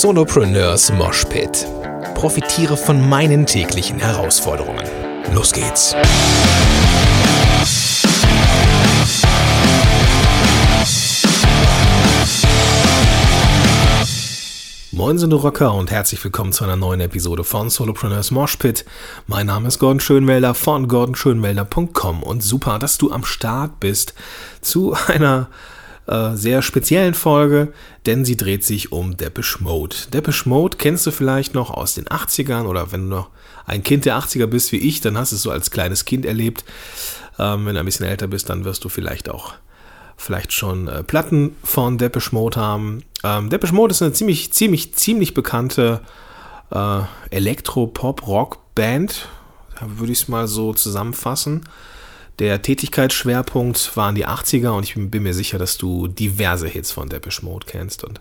Solopreneurs Moshpit. Profitiere von meinen täglichen Herausforderungen. Los geht's! Moin sind Rocker und herzlich willkommen zu einer neuen Episode von Solopreneurs Moshpit. Mein Name ist Gordon Schönwelder von gordonschönwelder.com und super, dass du am Start bist zu einer äh, sehr speziellen Folge, denn sie dreht sich um Depeche Mode. Depeche Mode kennst du vielleicht noch aus den 80ern oder wenn du noch ein Kind der 80er bist wie ich, dann hast du es so als kleines Kind erlebt. Ähm, wenn du ein bisschen älter bist, dann wirst du vielleicht auch vielleicht schon äh, Platten von Depeche Mode haben. Ähm, Depeche Mode ist eine ziemlich, ziemlich, ziemlich bekannte äh, Elektro-Pop-Rock-Band, würde ich es mal so zusammenfassen. Der Tätigkeitsschwerpunkt waren die 80er und ich bin, bin, mir sicher, dass du diverse Hits von Depeche Mode kennst. Und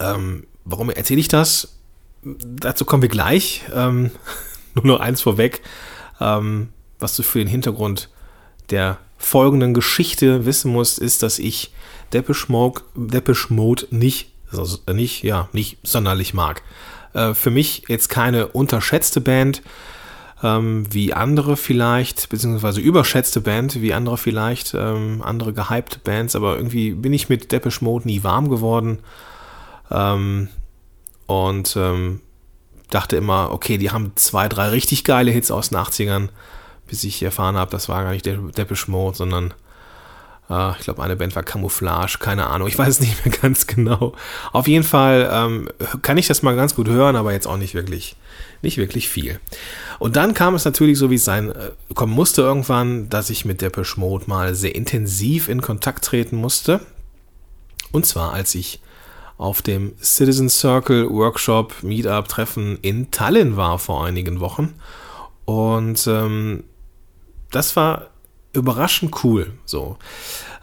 ähm, warum erzähle ich das? Dazu kommen wir gleich. Ähm, nur noch eins vorweg, ähm, was du für den Hintergrund der folgenden Geschichte wissen musst, ist, dass ich Depeche Mode, Depeche Mode nicht, nicht, ja, nicht sonderlich mag. Äh, für mich jetzt keine unterschätzte Band, ähm, wie andere vielleicht, beziehungsweise überschätzte Band, wie andere vielleicht, ähm, andere gehypte Bands, aber irgendwie bin ich mit Depeche Mode nie warm geworden. Ähm, und ähm, dachte immer, okay, die haben zwei, drei richtig geile Hits aus den 80ern bis ich erfahren habe, das war gar nicht Depeche Mode, sondern äh, ich glaube, eine Band war Camouflage, keine Ahnung, ich weiß es nicht mehr ganz genau. Auf jeden Fall ähm, kann ich das mal ganz gut hören, aber jetzt auch nicht wirklich, nicht wirklich viel. Und dann kam es natürlich so, wie es sein äh, kommen musste irgendwann, dass ich mit Depeche Mode mal sehr intensiv in Kontakt treten musste. Und zwar, als ich auf dem Citizen Circle Workshop Meetup Treffen in Tallinn war vor einigen Wochen. Und ähm, das war überraschend cool. So.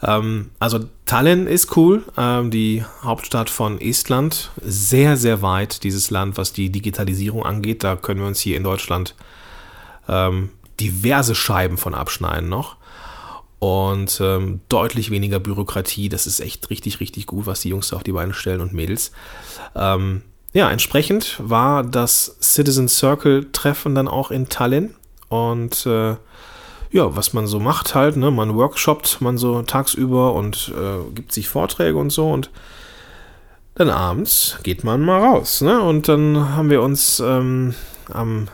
Ähm, also Tallinn ist cool, ähm, die Hauptstadt von Estland. Sehr, sehr weit, dieses Land, was die Digitalisierung angeht. Da können wir uns hier in Deutschland ähm, diverse Scheiben von abschneiden noch. Und ähm, deutlich weniger Bürokratie. Das ist echt richtig, richtig gut, was die Jungs da auf die Beine stellen und Mädels. Ähm, ja, entsprechend war das Citizen Circle Treffen dann auch in Tallinn. Und äh, ja, was man so macht halt, ne? Man workshoppt man so tagsüber und äh, gibt sich Vorträge und so und dann abends geht man mal raus, ne? Und dann haben wir uns ähm, am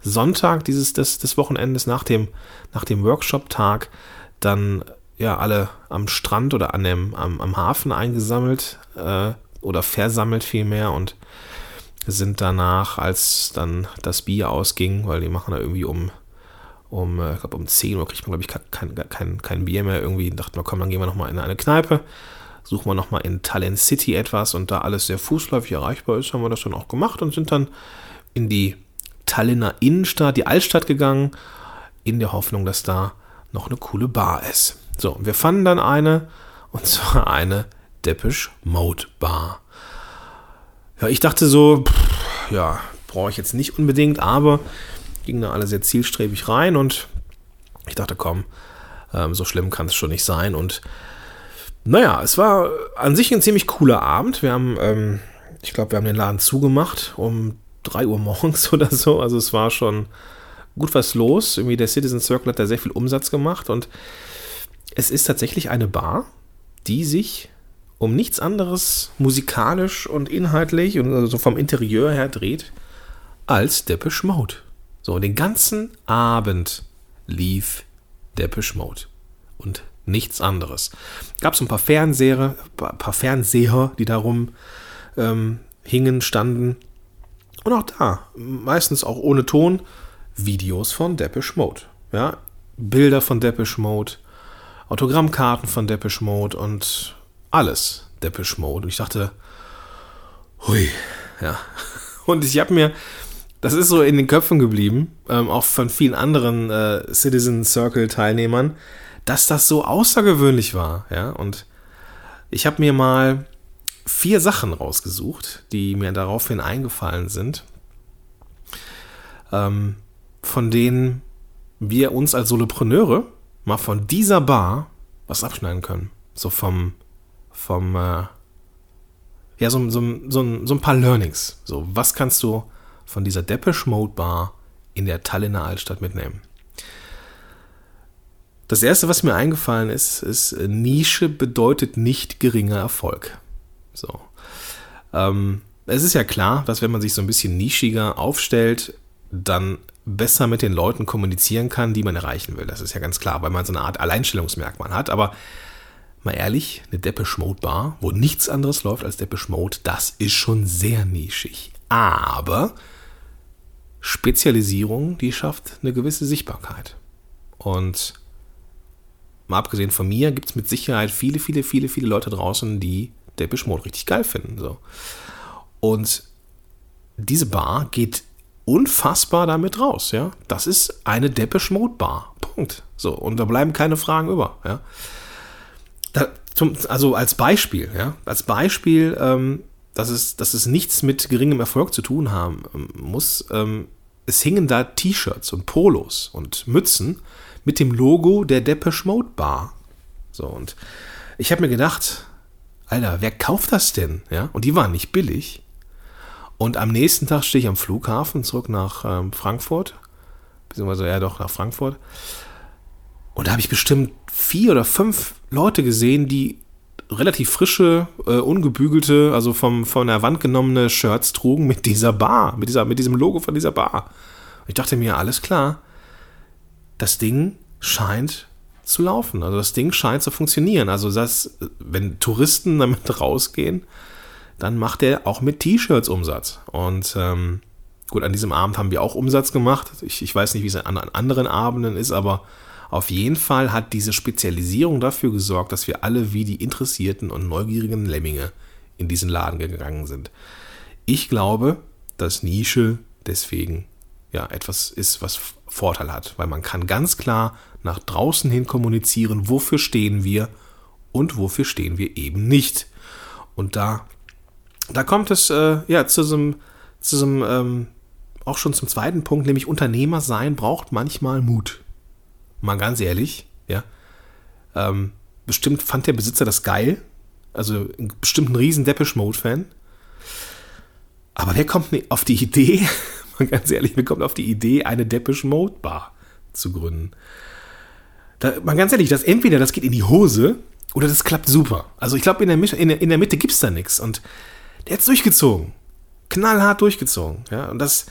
Sonntag dieses des, des Wochenendes nach dem, nach dem Workshop-Tag dann ja alle am Strand oder an dem, am, am Hafen eingesammelt äh, oder versammelt vielmehr und sind danach, als dann das Bier ausging, weil die machen da irgendwie um um, äh, ich glaube, um 10 Uhr kriegt man, glaube ich, kein, kein, kein Bier mehr. Irgendwie dachten wir, komm, dann gehen wir nochmal in eine Kneipe, suchen wir nochmal in Talent City etwas und da alles sehr fußläufig erreichbar ist, haben wir das dann auch gemacht und sind dann in die Tallinner Innenstadt, die Altstadt gegangen, in der Hoffnung, dass da noch eine coole Bar ist. So, wir fanden dann eine, und zwar eine Depeche Mode Bar. Ja, ich dachte so, pff, ja, brauche ich jetzt nicht unbedingt, aber gingen da alle sehr zielstrebig rein und ich dachte, komm, ähm, so schlimm kann es schon nicht sein. Und naja, es war an sich ein ziemlich cooler Abend. Wir haben, ähm, ich glaube, wir haben den Laden zugemacht um 3 Uhr morgens oder so. Also es war schon gut was los. Irgendwie der Citizen Circle hat da sehr viel Umsatz gemacht und es ist tatsächlich eine Bar, die sich um nichts anderes musikalisch und inhaltlich und also vom Interieur her dreht als Depeche Mode. So, den ganzen Abend lief Depeche Mode und nichts anderes. Gab es ein paar Fernseher, paar Fernseher, die darum ähm, hingen, standen. Und auch da, meistens auch ohne Ton, Videos von Depeche Mode. Ja, Bilder von Depeche Mode, Autogrammkarten von Depeche Mode und alles Depeche Mode. Und ich dachte, hui, ja. Und ich habe mir das ist so in den Köpfen geblieben, ähm, auch von vielen anderen äh, Citizen Circle Teilnehmern, dass das so außergewöhnlich war, ja. Und ich habe mir mal vier Sachen rausgesucht, die mir daraufhin eingefallen sind, ähm, von denen wir uns als Solopreneure mal von dieser Bar was abschneiden können. So vom, vom, äh, ja, so, so, so, so ein paar Learnings. So, was kannst du von dieser Depeche Mode Bar in der Tallinner Altstadt mitnehmen? Das erste, was mir eingefallen ist, ist, Nische bedeutet nicht geringer Erfolg. So. Ähm, es ist ja klar, dass wenn man sich so ein bisschen nischiger aufstellt, dann besser mit den Leuten kommunizieren kann, die man erreichen will. Das ist ja ganz klar, weil man so eine Art Alleinstellungsmerkmal hat. Aber mal ehrlich, eine Depeche Mode Bar, wo nichts anderes läuft als Depeche Mode, das ist schon sehr nischig. Aber Spezialisierung, die schafft eine gewisse Sichtbarkeit. Und mal abgesehen von mir, gibt es mit Sicherheit viele, viele, viele, viele Leute draußen, die Depeche Mode richtig geil finden. So. Und diese Bar geht unfassbar damit raus, ja. Das ist eine Depeche Mode Bar. Punkt. So, und da bleiben keine Fragen über, ja. Da, zum, also als Beispiel, ja, als Beispiel, ähm, dass, es, dass es nichts mit geringem Erfolg zu tun haben ähm, muss. Ähm, es hingen da T-Shirts und Polos und Mützen mit dem Logo der Depeche Mode Bar. So, und ich habe mir gedacht, Alter, wer kauft das denn? Ja, und die waren nicht billig. Und am nächsten Tag stehe ich am Flughafen zurück nach ähm, Frankfurt, beziehungsweise ja doch nach Frankfurt. Und da habe ich bestimmt vier oder fünf Leute gesehen, die relativ frische, äh, ungebügelte, also vom, von der Wand genommene Shirts trugen mit dieser Bar, mit, dieser, mit diesem Logo von dieser Bar. Und ich dachte mir, alles klar, das Ding scheint zu laufen. Also das Ding scheint zu funktionieren. Also das, wenn Touristen damit rausgehen, dann macht er auch mit T-Shirts Umsatz. Und ähm, gut, an diesem Abend haben wir auch Umsatz gemacht. Ich, ich weiß nicht, wie es an, an anderen Abenden ist, aber auf jeden Fall hat diese Spezialisierung dafür gesorgt, dass wir alle wie die interessierten und neugierigen Lemminge in diesen Laden gegangen sind. Ich glaube, dass Nische deswegen ja etwas ist, was Vorteil hat, weil man kann ganz klar nach draußen hin kommunizieren, wofür stehen wir und wofür stehen wir eben nicht. Und da da kommt es äh, ja zu so einem, zu so einem ähm, auch schon zum zweiten Punkt, nämlich Unternehmer sein braucht manchmal Mut. Mal ganz ehrlich, ja. Ähm, bestimmt fand der Besitzer das geil. Also bestimmt ein riesen Depeche Mode Fan. Aber wer kommt auf die Idee, mal ganz ehrlich, wer kommt auf die Idee, eine Depeche Mode Bar zu gründen? Da, mal ganz ehrlich, das entweder das geht in die Hose oder das klappt super. Also ich glaube, in der, in in der Mitte gibt es da nichts. Und der hat es durchgezogen. Knallhart durchgezogen. Ja, und das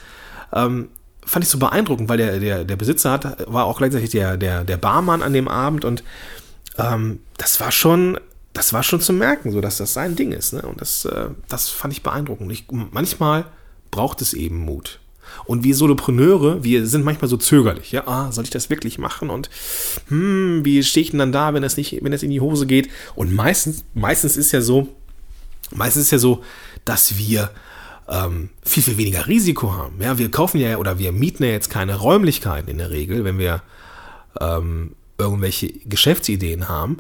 ähm, fand ich so beeindruckend, weil der, der, der Besitzer hat, war auch gleichzeitig der, der, der Barmann an dem Abend und ähm, das war schon, das war schon zu merken, so dass das sein Ding ist. Ne? Und das, äh, das fand ich beeindruckend. Ich, manchmal braucht es eben Mut. Und wir Solopreneure, wir sind manchmal so zögerlich. Ja, ah, soll ich das wirklich machen? Und hm, wie stehe ich denn dann da, wenn es nicht, wenn es in die Hose geht? Und meistens, meistens ist ja so, Meistens ist ja so, dass wir ähm, viel, viel weniger Risiko haben. Ja, wir kaufen ja oder wir mieten ja jetzt keine Räumlichkeiten in der Regel, wenn wir ähm, irgendwelche Geschäftsideen haben,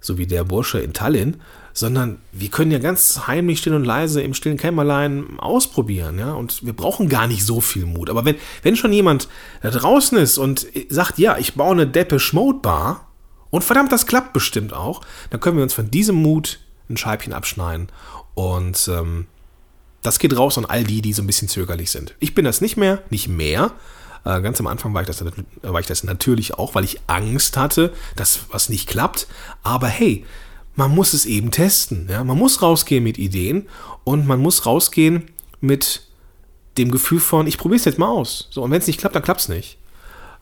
so wie der Bursche in Tallinn, sondern wir können ja ganz heimlich, still und leise im stillen Kämmerlein ausprobieren, ja, und wir brauchen gar nicht so viel Mut. Aber wenn, wenn schon jemand da draußen ist und sagt, ja, ich baue eine Depeche Mode Bar und verdammt, das klappt bestimmt auch, dann können wir uns von diesem Mut ein Scheibchen abschneiden. Und ähm, das geht raus an all die, die so ein bisschen zögerlich sind. Ich bin das nicht mehr, nicht mehr. Äh, ganz am Anfang war ich, das, war ich das natürlich auch, weil ich Angst hatte, dass was nicht klappt. Aber hey, man muss es eben testen. Ja? Man muss rausgehen mit Ideen und man muss rausgehen mit dem Gefühl von, ich probiere es jetzt mal aus. So, und wenn es nicht klappt, dann klappt es nicht.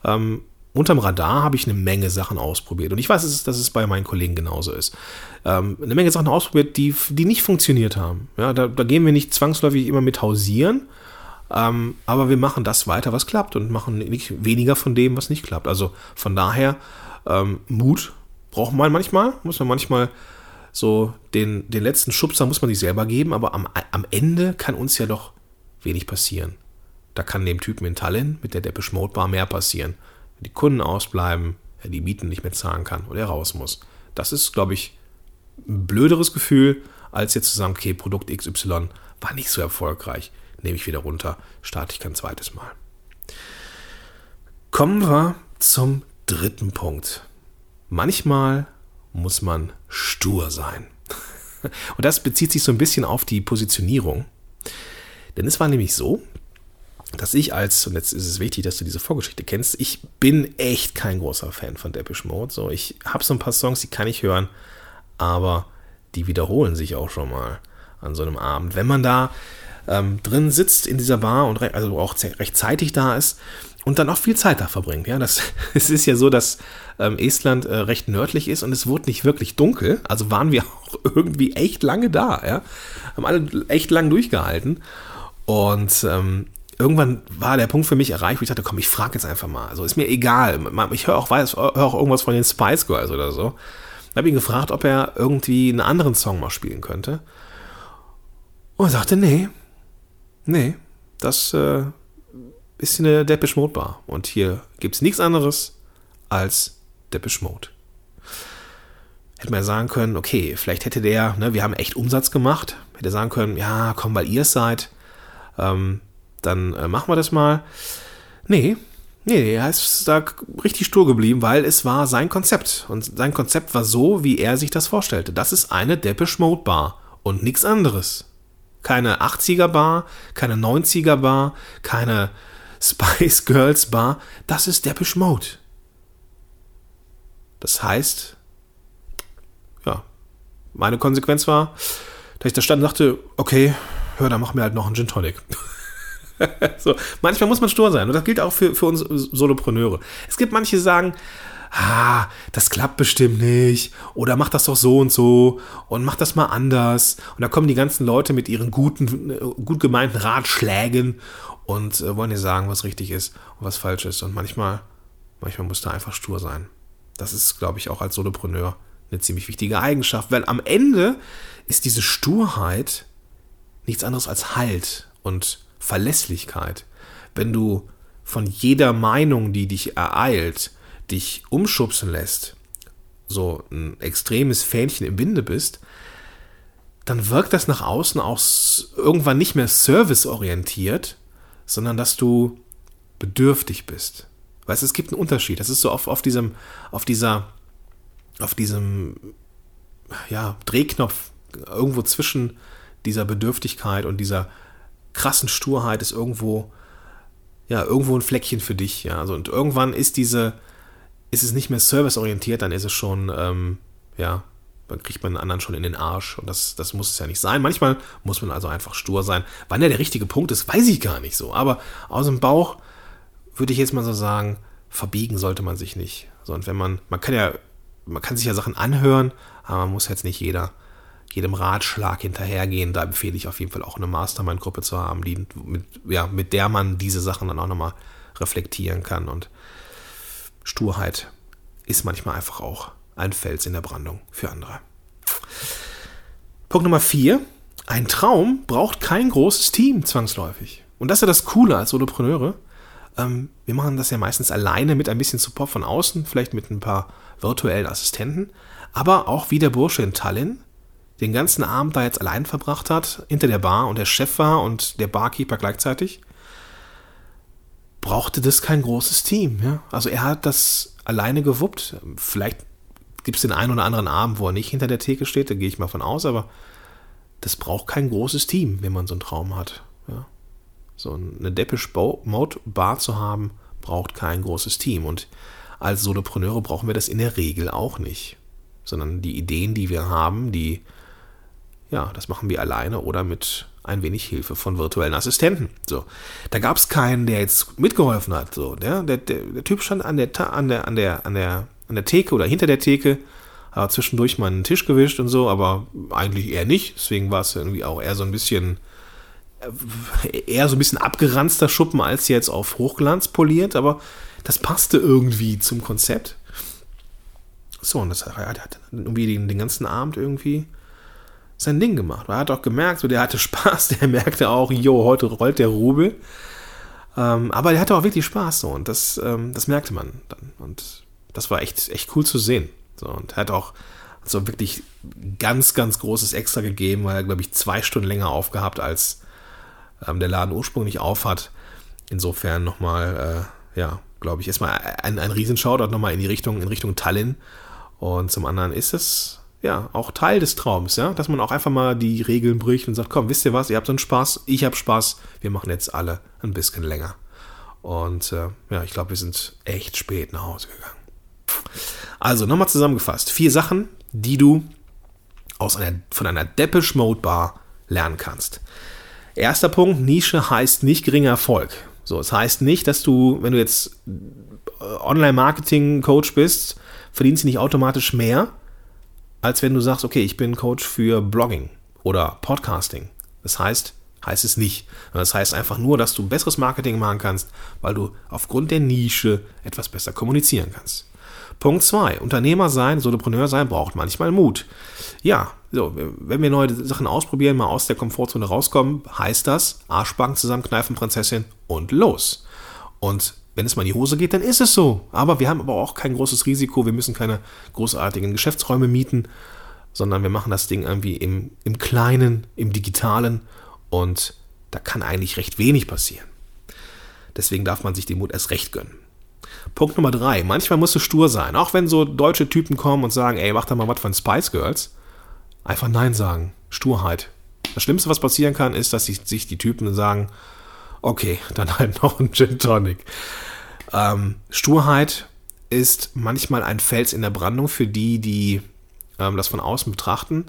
Ähm, unterm Radar habe ich eine Menge Sachen ausprobiert. Und ich weiß, dass es bei meinen Kollegen genauso ist. Ähm, eine Menge Sachen ausprobiert, die, die nicht funktioniert haben. Ja, da, da gehen wir nicht zwangsläufig immer mit hausieren, ähm, aber wir machen das weiter, was klappt und machen nicht weniger von dem, was nicht klappt. Also von daher, ähm, Mut braucht man manchmal, muss man manchmal so den, den letzten Schubser muss man sich selber geben, aber am, am Ende kann uns ja doch wenig passieren. Da kann dem Typen in Tallinn mit der Depeche Mode Bar mehr passieren die Kunden ausbleiben, er die Mieten nicht mehr zahlen kann oder er raus muss. Das ist, glaube ich, ein blöderes Gefühl, als jetzt zu sagen, okay, Produkt XY war nicht so erfolgreich, nehme ich wieder runter, starte ich kein zweites Mal. Kommen wir zum dritten Punkt. Manchmal muss man stur sein. Und das bezieht sich so ein bisschen auf die Positionierung. Denn es war nämlich so, dass ich als, und jetzt ist es wichtig, dass du diese Vorgeschichte kennst, ich bin echt kein großer Fan von Depeche Mode. So, ich habe so ein paar Songs, die kann ich hören, aber die wiederholen sich auch schon mal an so einem Abend. Wenn man da ähm, drin sitzt in dieser Bar und also auch recht zeitig da ist und dann auch viel Zeit da verbringt. Ja, das, es ist ja so, dass ähm, Estland äh, recht nördlich ist und es wurde nicht wirklich dunkel. Also waren wir auch irgendwie echt lange da. Ja, haben alle echt lang durchgehalten und ähm, irgendwann war der Punkt für mich erreicht, wo ich dachte, komm, ich frage jetzt einfach mal. Also ist mir egal. Ich höre auch, hör auch irgendwas von den Spice Girls oder so. Ich habe ihn gefragt, ob er irgendwie einen anderen Song mal spielen könnte. Und er sagte, nee, nee, das äh, ist eine Depeche Mode Bar. Und hier gibt es nichts anderes als Depeche Mode. Hätte man ja sagen können, okay, vielleicht hätte der, ne, wir haben echt Umsatz gemacht, hätte sagen können, ja, komm, weil ihr es seid, ähm, dann äh, machen wir das mal. Nee, nee, er ist da richtig stur geblieben, weil es war sein Konzept. Und sein Konzept war so, wie er sich das vorstellte. Das ist eine Depeche Mode Bar und nichts anderes. Keine 80er Bar, keine 90er Bar, keine Spice Girls Bar. Das ist Depeche Mode. Das heißt, ja, meine Konsequenz war, dass ich da stand und dachte, okay, hör, dann mach mir halt noch einen Gin Tonic. so, manchmal muss man stur sein und das gilt auch für, für uns Solopreneure. Es gibt manche, die sagen, ah, das klappt bestimmt nicht oder mach das doch so und so und mach das mal anders. Und da kommen die ganzen Leute mit ihren guten, äh, gut gemeinten Ratschlägen und äh, wollen dir sagen, was richtig ist und was falsch ist. Und manchmal, manchmal muss da einfach stur sein. Das ist, glaube ich, auch als Solopreneur eine ziemlich wichtige Eigenschaft, weil am Ende ist diese Sturheit nichts anderes als Halt und Verlässlichkeit. Wenn du von jeder Meinung, die dich ereilt, dich umschubsen lässt, so ein extremes Fähnchen im Winde bist, dann wirkt das nach außen auch irgendwann nicht mehr serviceorientiert, sondern dass du bedürftig bist. Weißt du, es gibt einen Unterschied. Das ist so auf, auf diesem, auf dieser, auf diesem, ja, Drehknopf irgendwo zwischen dieser Bedürftigkeit und dieser krassen Sturheit ist irgendwo, ja, irgendwo ein Fleckchen für dich, ja. Also, und irgendwann ist diese, ist es nicht mehr serviceorientiert, dann ist es schon, ähm, ja, dann kriegt man den anderen schon in den Arsch. Und das, das muss es ja nicht sein. Manchmal muss man also einfach stur sein. Wann der der richtige Punkt ist, weiß ich gar nicht so. Aber aus dem Bauch würde ich jetzt mal so sagen, verbiegen sollte man sich nicht. So, und wenn man, man kann ja, man kann sich ja Sachen anhören, aber man muss jetzt nicht jeder, jedem Ratschlag hinterhergehen. Da empfehle ich auf jeden Fall auch eine Mastermind-Gruppe zu haben, die, mit, ja, mit der man diese Sachen dann auch nochmal reflektieren kann. Und Sturheit ist manchmal einfach auch ein Fels in der Brandung für andere. Punkt Nummer vier. Ein Traum braucht kein großes Team zwangsläufig. Und das ist ja das Coole als Solopreneure. Ähm, wir machen das ja meistens alleine mit ein bisschen Support von außen, vielleicht mit ein paar virtuellen Assistenten. Aber auch wie der Bursche in Tallinn den ganzen Abend da jetzt allein verbracht hat, hinter der Bar und der Chef war und der Barkeeper gleichzeitig, brauchte das kein großes Team. Ja? Also er hat das alleine gewuppt. Vielleicht gibt es den einen oder anderen Abend, wo er nicht hinter der Theke steht, da gehe ich mal von aus, aber das braucht kein großes Team, wenn man so einen Traum hat. Ja. So eine Depeche Mode Bar zu haben, braucht kein großes Team. Und als Solopreneure brauchen wir das in der Regel auch nicht. Sondern die Ideen, die wir haben, die, ja, das machen wir alleine oder mit ein wenig Hilfe von virtuellen Assistenten. So, da gab es keinen, der jetzt mitgeholfen hat. So, der, der, der Typ stand an der, an der, an der, an der an der Theke oder hinter der Theke, hat zwischendurch mal einen Tisch gewischt und so, aber eigentlich eher nicht. Deswegen war es irgendwie auch eher so ein bisschen, äh, eher so ein bisschen abgeranzter Schuppen als jetzt auf Hochglanz poliert, aber das passte irgendwie zum Konzept. So, und das, hat irgendwie den, den ganzen Abend irgendwie sein Ding gemacht. Er hat auch gemerkt, so, der hatte Spaß, der merkte auch, jo, heute rollt der Rubel. Ähm, aber der hatte auch wirklich Spaß so und das, ähm, das merkte man dann. Und das war echt, echt cool zu sehen. So, und er hat auch so wirklich ganz, ganz großes Extra gegeben, weil er, glaube ich, zwei Stunden länger aufgehabt, als ähm, der Laden ursprünglich aufhat. Insofern nochmal, äh, ja, glaube ich, erstmal ein, ein Riesenshoutout nochmal in die Richtung, in Richtung Tallinn. Und zum anderen ist es, ja auch Teil des Traums, ja, dass man auch einfach mal die Regeln bricht und sagt, komm, wisst ihr was, ihr habt so einen Spaß, ich habe Spaß, wir machen jetzt alle ein bisschen länger. Und äh, ja, ich glaube, wir sind echt spät nach Hause gegangen. Also nochmal zusammengefasst, vier Sachen, die du aus einer, von einer Depeche Mode Bar lernen kannst. Erster Punkt, Nische heißt nicht geringer Erfolg. So, es das heißt nicht, dass du, wenn du jetzt äh, Online-Marketing-Coach bist, verdienst du nicht automatisch mehr, als wenn du sagst, okay, ich bin Coach für Blogging oder Podcasting. Das heißt, heißt es nicht. Das heißt einfach nur, dass du besseres Marketing machen kannst, weil du aufgrund der Nische etwas besser kommunizieren kannst. Punkt 2. Unternehmer sein, Solopreneur sein braucht manchmal Mut. Ja, so, wenn wir neue Sachen ausprobieren, mal aus der Komfortzone rauskommen, heißt das Arschbacken zusammenkneifen, Prinzessin und los. Und wenn es mal in die Hose geht, dann ist es so. Aber wir haben aber auch kein großes Risiko. Wir müssen keine großartigen Geschäftsräume mieten, sondern wir machen das Ding irgendwie im, im Kleinen, im Digitalen und da kann eigentlich recht wenig passieren. Deswegen darf man sich den Mut erst recht gönnen. Punkt Nummer drei. Manchmal musst du stur sein. Auch wenn so deutsche Typen kommen und sagen, ey, mach da mal was von Spice Girls. Einfach Nein sagen. Sturheit. Das Schlimmste, was passieren kann, ist, dass sich die Typen sagen, okay, dann halt noch ein Gin Tonic. Ähm, Sturheit ist manchmal ein Fels in der Brandung für die, die ähm, das von außen betrachten.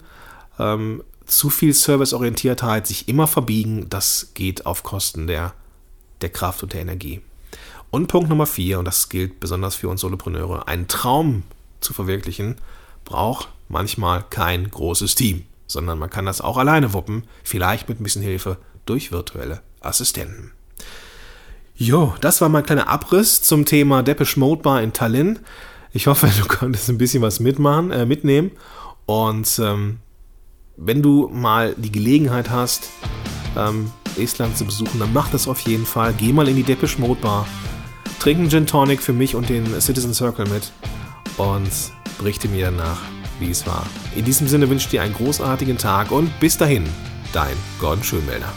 Ähm, zu viel Serviceorientiertheit, sich immer verbiegen, das geht auf Kosten der, der Kraft und der Energie. Und Punkt Nummer vier, und das gilt besonders für uns Solopreneure, einen Traum zu verwirklichen, braucht manchmal kein großes Team, sondern man kann das auch alleine wuppen, vielleicht mit ein bisschen Hilfe durch virtuelle Assistenten. Jo, das war mein kleiner Abriss zum Thema Depeche Mode Bar in Tallinn. Ich hoffe, du konntest ein bisschen was mitmachen, äh, mitnehmen. Und ähm, wenn du mal die Gelegenheit hast, ähm, Estland zu besuchen, dann mach das auf jeden Fall. Geh mal in die Depeche Mode Bar Trink Gin Tonic für mich und den Citizen Circle mit und berichte mir danach, wie es war. In diesem Sinne wünsche ich dir einen großartigen Tag und bis dahin, dein Gordon Schönmelder.